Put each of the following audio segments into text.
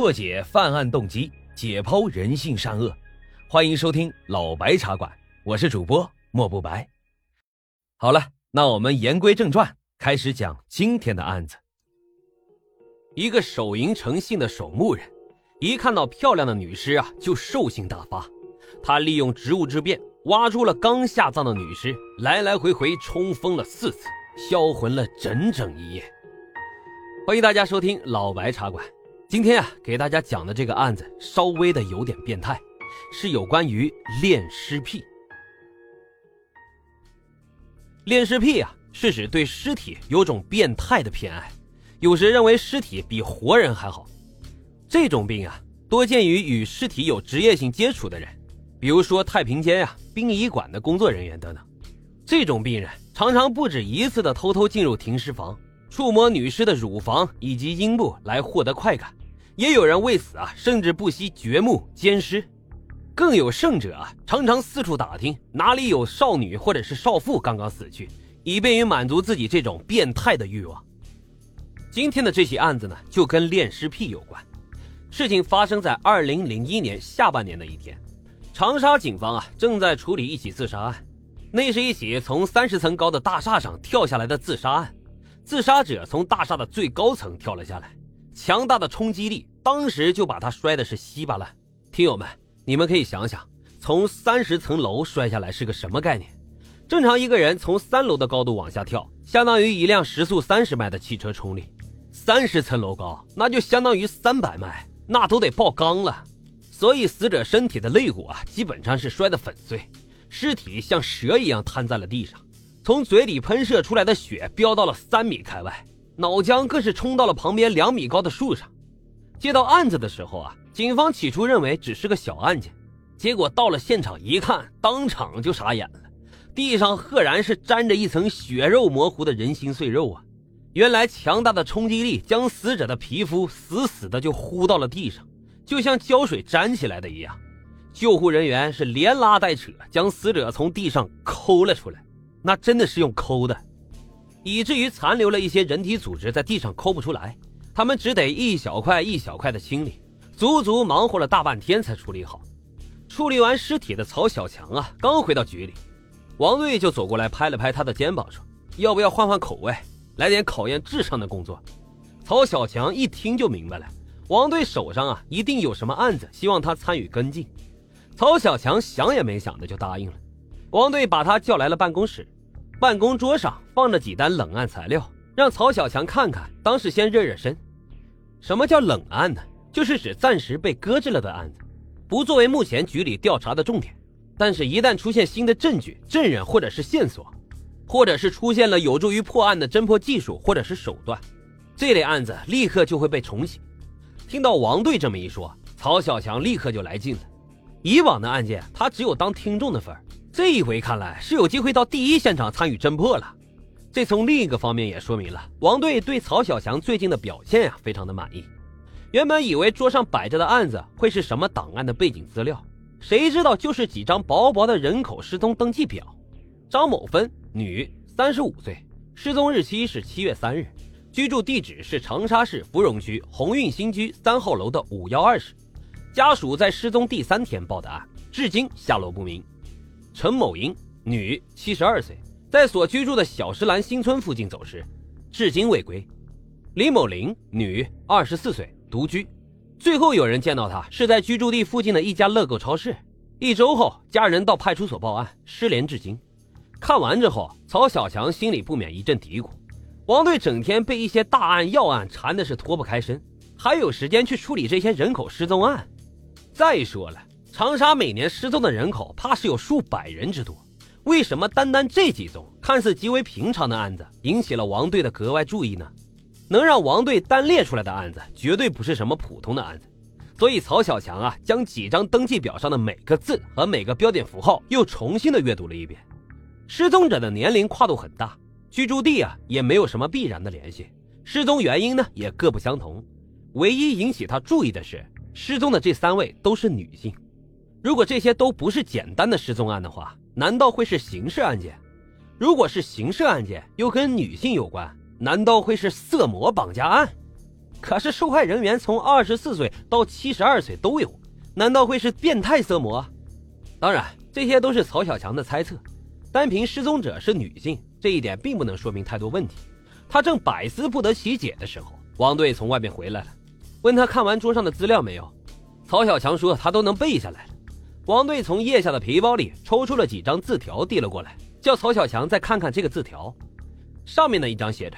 破解犯案动机，解剖人性善恶。欢迎收听老白茶馆，我是主播莫不白。好了，那我们言归正传，开始讲今天的案子。一个手淫成性的守墓人，一看到漂亮的女尸啊，就兽性大发。他利用职务之便，挖出了刚下葬的女尸，来来回回冲锋了四次，销魂了整整一夜。欢迎大家收听老白茶馆。今天啊，给大家讲的这个案子稍微的有点变态，是有关于恋尸癖。恋尸癖啊，是指对尸体有种变态的偏爱，有时认为尸体比活人还好。这种病啊，多见于与尸体有职业性接触的人，比如说太平间呀、殡仪馆的工作人员等等。这种病人常常不止一次的偷偷进入停尸房，触摸女尸的乳房以及阴部来获得快感。也有人为此啊，甚至不惜掘墓奸尸，更有甚者啊，常常四处打听哪里有少女或者是少妇刚刚死去，以便于满足自己这种变态的欲望。今天的这起案子呢，就跟恋尸癖有关。事情发生在二零零一年下半年的一天，长沙警方啊正在处理一起自杀案，那是一起从三十层高的大厦上跳下来的自杀案，自杀者从大厦的最高层跳了下来。强大的冲击力当时就把他摔的是稀巴烂。听友们，你们可以想想，从三十层楼摔下来是个什么概念？正常一个人从三楼的高度往下跳，相当于一辆时速三十迈的汽车冲力；三十层楼高，那就相当于三百迈，那都得爆缸了。所以死者身体的肋骨啊，基本上是摔得粉碎，尸体像蛇一样瘫在了地上，从嘴里喷射出来的血飙到了三米开外。脑浆更是冲到了旁边两米高的树上。接到案子的时候啊，警方起初认为只是个小案件，结果到了现场一看，当场就傻眼了。地上赫然是沾着一层血肉模糊的人心碎肉啊！原来强大的冲击力将死者的皮肤死死的就糊到了地上，就像胶水粘起来的一样。救护人员是连拉带扯将死者从地上抠了出来，那真的是用抠的。以至于残留了一些人体组织在地上抠不出来，他们只得一小块一小块的清理，足足忙活了大半天才处理好。处理完尸体的曹小强啊，刚回到局里，王队就走过来拍了拍他的肩膀，说：“要不要换换口味，来点考验智商的工作？”曹小强一听就明白了，王队手上啊一定有什么案子，希望他参与跟进。曹小强想也没想的就答应了。王队把他叫来了办公室。办公桌上放着几单冷案材料，让曹小强看看。当时先热热身。什么叫冷案呢？就是指暂时被搁置了的案子，不作为目前局里调查的重点。但是，一旦出现新的证据、证人或者是线索，或者是出现了有助于破案的侦破技术或者是手段，这类案子立刻就会被重启。听到王队这么一说，曹小强立刻就来劲了。以往的案件，他只有当听众的份儿。这一回看来是有机会到第一现场参与侦破了，这从另一个方面也说明了王队对曹小强最近的表现呀非常的满意。原本以为桌上摆着的案子会是什么档案的背景资料，谁知道就是几张薄薄的人口失踪登记表。张某芬，女，三十五岁，失踪日期是七月三日，居住地址是长沙市芙蓉区鸿运新居三号楼的五幺二室，家属在失踪第三天报的案，至今下落不明。陈某英，女，七十二岁，在所居住的小石兰新村附近走失，至今未归。李某玲，女，二十四岁，独居，最后有人见到她是在居住地附近的一家乐购超市。一周后，家人到派出所报案，失联至今。看完之后，曹小强心里不免一阵嘀咕：王队整天被一些大案要案缠的是脱不开身，还有时间去处理这些人口失踪案？再说了。长沙每年失踪的人口怕是有数百人之多，为什么单单这几宗看似极为平常的案子引起了王队的格外注意呢？能让王队单列出来的案子绝对不是什么普通的案子，所以曹小强啊将几张登记表上的每个字和每个标点符号又重新的阅读了一遍。失踪者的年龄跨度很大，居住地啊也没有什么必然的联系，失踪原因呢也各不相同，唯一引起他注意的是失踪的这三位都是女性。如果这些都不是简单的失踪案的话，难道会是刑事案件？如果是刑事案件，又跟女性有关，难道会是色魔绑架案？可是受害人员从二十四岁到七十二岁都有，难道会是变态色魔？当然，这些都是曹小强的猜测。单凭失踪者是女性这一点，并不能说明太多问题。他正百思不得其解的时候，王队从外面回来了，问他看完桌上的资料没有。曹小强说他都能背下来。王队从腋下的皮包里抽出了几张字条，递了过来，叫曹小强再看看这个字条。上面的一张写着：“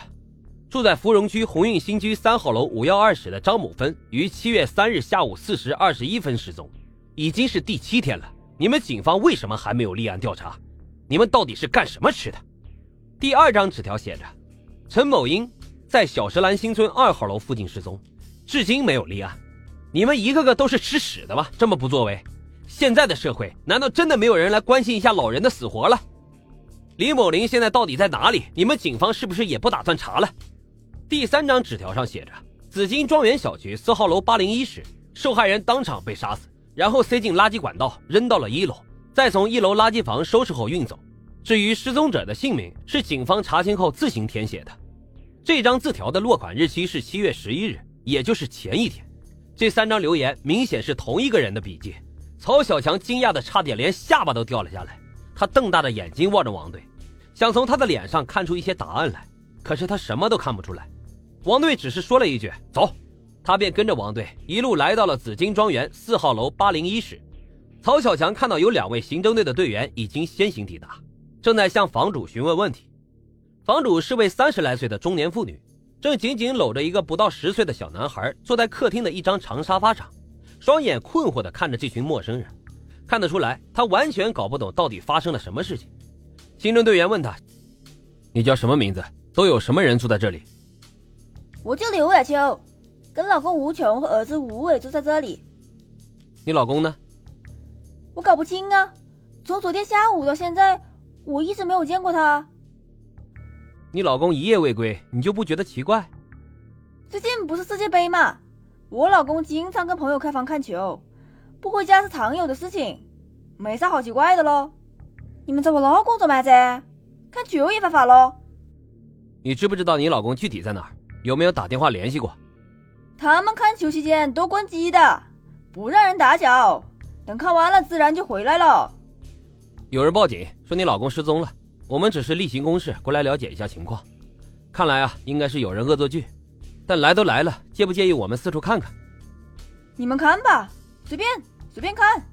住在芙蓉区鸿运新居三号楼五幺二室的张某芬，于七月三日下午四时二十一分失踪，已经是第七天了。你们警方为什么还没有立案调查？你们到底是干什么吃的？”第二张纸条写着：“陈某英在小石兰新村二号楼附近失踪，至今没有立案。”你们一个个都是吃屎的吧？这么不作为！现在的社会难道真的没有人来关心一下老人的死活了？李某林现在到底在哪里？你们警方是不是也不打算查了？第三张纸条上写着：紫金庄园小区四号楼八零一室，受害人当场被杀死，然后塞进垃圾管道扔到了一楼，再从一楼垃圾房收拾后运走。至于失踪者的姓名，是警方查清后自行填写的。这张字条的落款日期是七月十一日，也就是前一天。这三张留言明显是同一个人的笔迹。曹小强惊讶的差点连下巴都掉了下来，他瞪大的眼睛望着王队，想从他的脸上看出一些答案来，可是他什么都看不出来。王队只是说了一句“走”，他便跟着王队一路来到了紫金庄园四号楼八零一室。曹小强看到有两位刑侦队的队员已经先行抵达，正在向房主询问问题。房主是位三十来岁的中年妇女。正紧紧搂着一个不到十岁的小男孩，坐在客厅的一张长沙发上，双眼困惑地看着这群陌生人。看得出来，他完全搞不懂到底发生了什么事情。刑侦队员问他：“你叫什么名字？都有什么人住在这里？”我叫刘雅秋，跟老公吴琼和儿子吴伟住在这里。你老公呢？我搞不清啊，从昨天下午到现在，我一直没有见过他。你老公一夜未归，你就不觉得奇怪？最近不是世界杯吗？我老公经常跟朋友开房看球，不回家是常有的事情，没啥好奇怪的喽。你们找我老公做嘛子？看球也犯法喽？你知不知道你老公具体在哪儿？有没有打电话联系过？他们看球期间都关机的，不让人打搅，等看完了自然就回来了。有人报警说你老公失踪了。我们只是例行公事过来了解一下情况，看来啊，应该是有人恶作剧。但来都来了，介不介意我们四处看看？你们看吧，随便随便看。